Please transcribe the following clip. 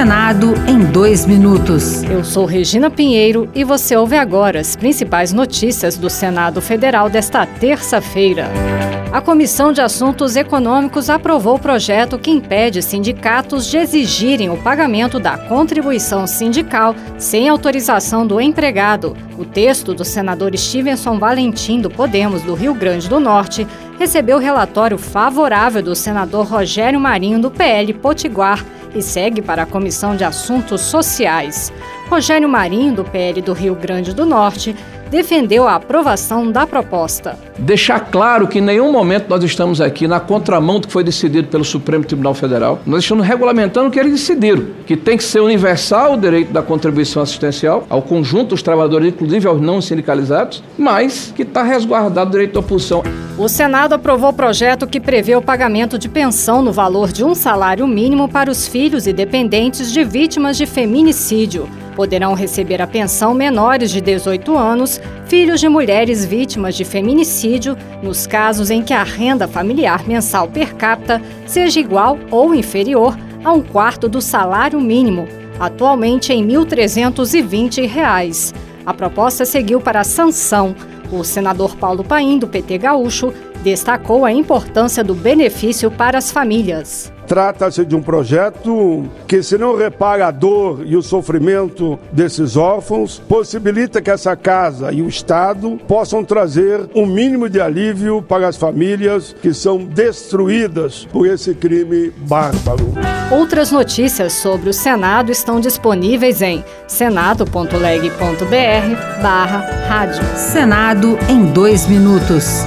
Senado em dois minutos. Eu sou Regina Pinheiro e você ouve agora as principais notícias do Senado Federal desta terça-feira. A Comissão de Assuntos Econômicos aprovou o projeto que impede sindicatos de exigirem o pagamento da contribuição sindical sem autorização do empregado. O texto do senador Stevenson Valentim, do Podemos do Rio Grande do Norte, recebeu relatório favorável do senador Rogério Marinho, do PL Potiguar e segue para a Comissão de Assuntos Sociais. Rogério Marinho, do PL do Rio Grande do Norte, defendeu a aprovação da proposta. Deixar claro que em nenhum momento nós estamos aqui na contramão do que foi decidido pelo Supremo Tribunal Federal. Nós estamos regulamentando o que eles decidiram, que tem que ser universal o direito da contribuição assistencial ao conjunto dos trabalhadores, inclusive aos não sindicalizados, mas que está resguardado o direito da oposição. O Senado aprovou o projeto que prevê o pagamento de pensão no valor de um salário mínimo para os filhos e dependentes de vítimas de feminicídio. Poderão receber a pensão menores de 18 anos, filhos de mulheres vítimas de feminicídio, nos casos em que a renda familiar mensal per capita seja igual ou inferior a um quarto do salário mínimo, atualmente em R$ 1.320. A proposta seguiu para a sanção. O senador Paulo Paim, do PT Gaúcho, destacou a importância do benefício para as famílias. Trata-se de um projeto que, se não repara a dor e o sofrimento desses órfãos, possibilita que essa casa e o Estado possam trazer um mínimo de alívio para as famílias que são destruídas por esse crime bárbaro. Outras notícias sobre o Senado estão disponíveis em senado.leg.br barra rádio. Senado em dois minutos.